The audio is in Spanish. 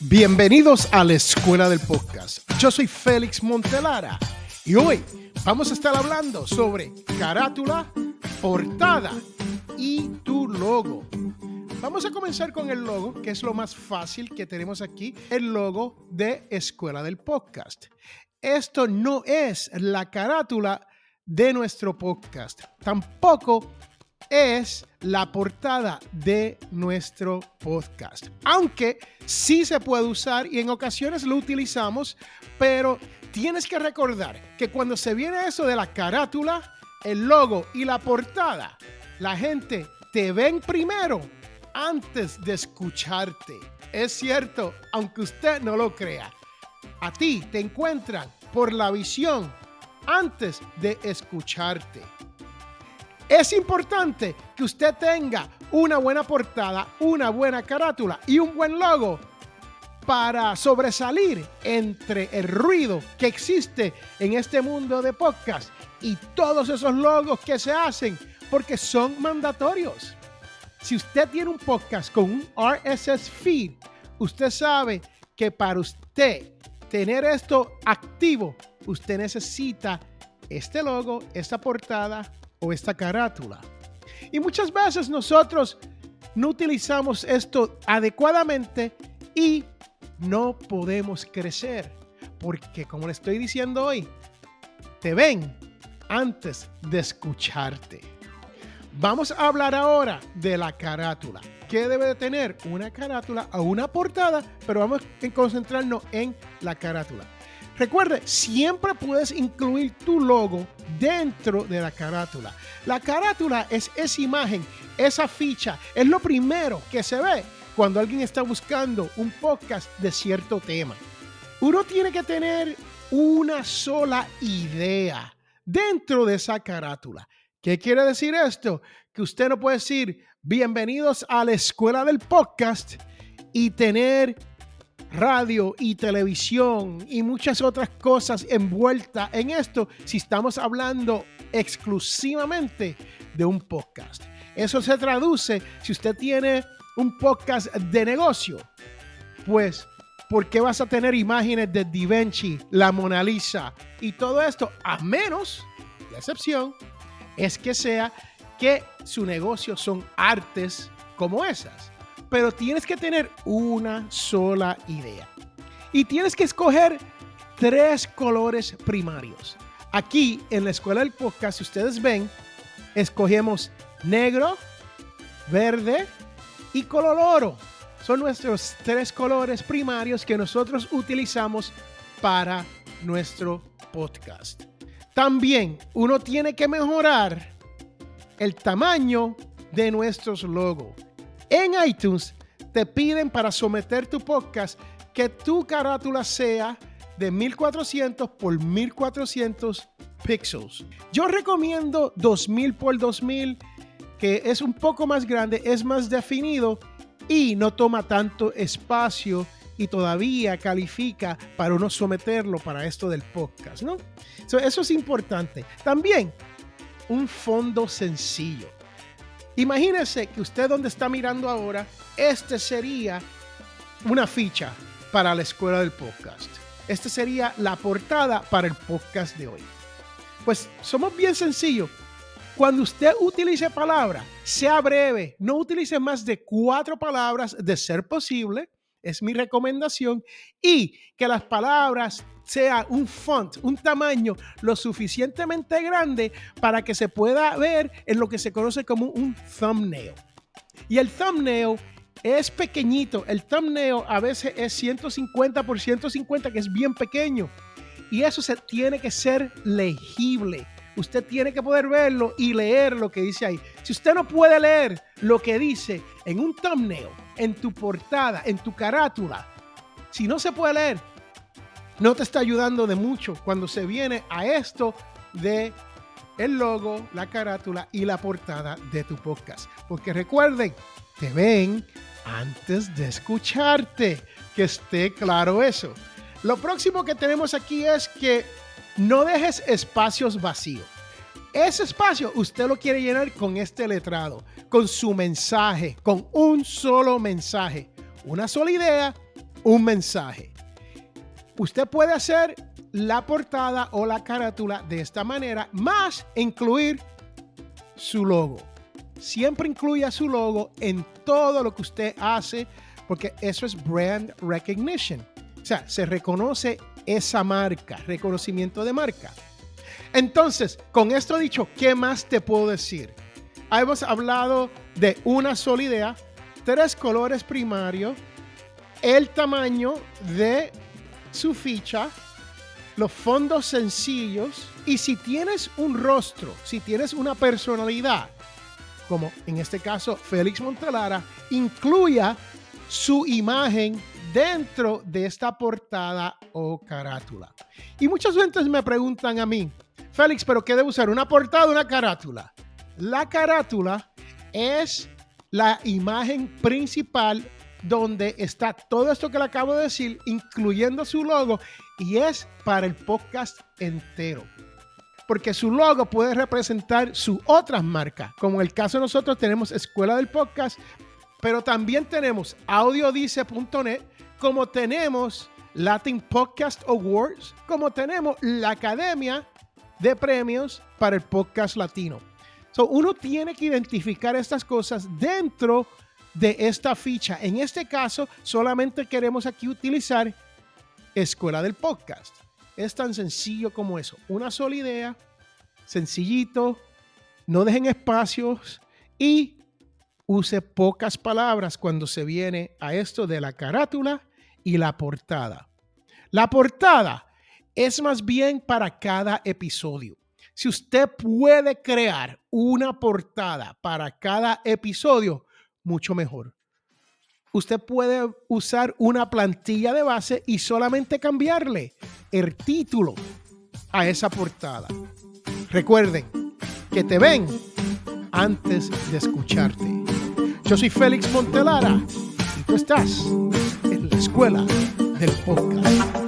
Bienvenidos a la Escuela del Podcast. Yo soy Félix Montelara y hoy vamos a estar hablando sobre carátula, portada y tu logo. Vamos a comenzar con el logo, que es lo más fácil que tenemos aquí, el logo de Escuela del Podcast. Esto no es la carátula de nuestro podcast, tampoco es la portada de nuestro podcast. Aunque sí se puede usar y en ocasiones lo utilizamos, pero tienes que recordar que cuando se viene eso de la carátula, el logo y la portada, la gente te ven primero antes de escucharte. Es cierto, aunque usted no lo crea. A ti te encuentran por la visión antes de escucharte. Es importante que usted tenga una buena portada, una buena carátula y un buen logo para sobresalir entre el ruido que existe en este mundo de podcast y todos esos logos que se hacen porque son mandatorios. Si usted tiene un podcast con un RSS feed, usted sabe que para usted tener esto activo, usted necesita este logo, esta portada, o esta carátula. Y muchas veces nosotros no utilizamos esto adecuadamente y no podemos crecer. Porque como le estoy diciendo hoy, te ven antes de escucharte. Vamos a hablar ahora de la carátula. ¿Qué debe de tener una carátula o una portada? Pero vamos a concentrarnos en la carátula. Recuerde, siempre puedes incluir tu logo dentro de la carátula. La carátula es esa imagen, esa ficha, es lo primero que se ve cuando alguien está buscando un podcast de cierto tema. Uno tiene que tener una sola idea dentro de esa carátula. ¿Qué quiere decir esto? Que usted no puede decir bienvenidos a la escuela del podcast y tener radio y televisión y muchas otras cosas envueltas en esto si estamos hablando exclusivamente de un podcast. Eso se traduce si usted tiene un podcast de negocio, pues ¿por qué vas a tener imágenes de Da Vinci, la Mona Lisa y todo esto? A menos, la excepción, es que sea que su negocio son artes como esas pero tienes que tener una sola idea. Y tienes que escoger tres colores primarios. Aquí en la escuela del podcast, si ustedes ven, escogemos negro, verde y color oro. Son nuestros tres colores primarios que nosotros utilizamos para nuestro podcast. También uno tiene que mejorar el tamaño de nuestros logos. En iTunes te piden para someter tu podcast que tu carátula sea de 1400 por 1400 píxeles. Yo recomiendo 2000 por 2000, que es un poco más grande, es más definido y no toma tanto espacio y todavía califica para uno someterlo para esto del podcast, ¿no? eso es importante. También un fondo sencillo. Imagínese que usted donde está mirando ahora, este sería una ficha para la escuela del podcast. Este sería la portada para el podcast de hoy. Pues somos bien sencillos. Cuando usted utilice palabras, sea breve, no utilice más de cuatro palabras de ser posible es mi recomendación, y que las palabras sean un font, un tamaño lo suficientemente grande para que se pueda ver en lo que se conoce como un thumbnail. Y el thumbnail es pequeñito, el thumbnail a veces es 150 por 150, que es bien pequeño. Y eso se tiene que ser legible. Usted tiene que poder verlo y leer lo que dice ahí. Si usted no puede leer lo que dice en un thumbnail, en tu portada, en tu carátula, si no se puede leer, no te está ayudando de mucho cuando se viene a esto de el logo, la carátula y la portada de tu podcast. Porque recuerden, te ven antes de escucharte. Que esté claro eso. Lo próximo que tenemos aquí es que no dejes espacios vacíos. Ese espacio usted lo quiere llenar con este letrado, con su mensaje, con un solo mensaje, una sola idea, un mensaje. Usted puede hacer la portada o la carátula de esta manera, más incluir su logo. Siempre incluya su logo en todo lo que usted hace, porque eso es brand recognition. O sea, se reconoce esa marca, reconocimiento de marca. Entonces, con esto dicho, ¿qué más te puedo decir? Hemos hablado de una sola idea, tres colores primarios, el tamaño de su ficha, los fondos sencillos y si tienes un rostro, si tienes una personalidad, como en este caso Félix Montelara, incluya su imagen dentro de esta portada o carátula. Y muchos clientes me preguntan a mí, Félix, ¿pero qué debo usar? ¿Una portada o una carátula? La carátula es la imagen principal donde está todo esto que le acabo de decir, incluyendo su logo, y es para el podcast entero. Porque su logo puede representar su otras marcas, como en el caso de nosotros tenemos Escuela del Podcast, pero también tenemos audiodice.net, como tenemos Latin Podcast Awards, como tenemos la Academia de Premios para el Podcast Latino. So, uno tiene que identificar estas cosas dentro de esta ficha. En este caso, solamente queremos aquí utilizar Escuela del Podcast. Es tan sencillo como eso. Una sola idea, sencillito, no dejen espacios y use pocas palabras cuando se viene a esto de la carátula y la portada. La portada es más bien para cada episodio. Si usted puede crear una portada para cada episodio, mucho mejor. Usted puede usar una plantilla de base y solamente cambiarle el título a esa portada. Recuerden que te ven antes de escucharte. Yo soy Félix Montelara y tú estás en la escuela del podcast.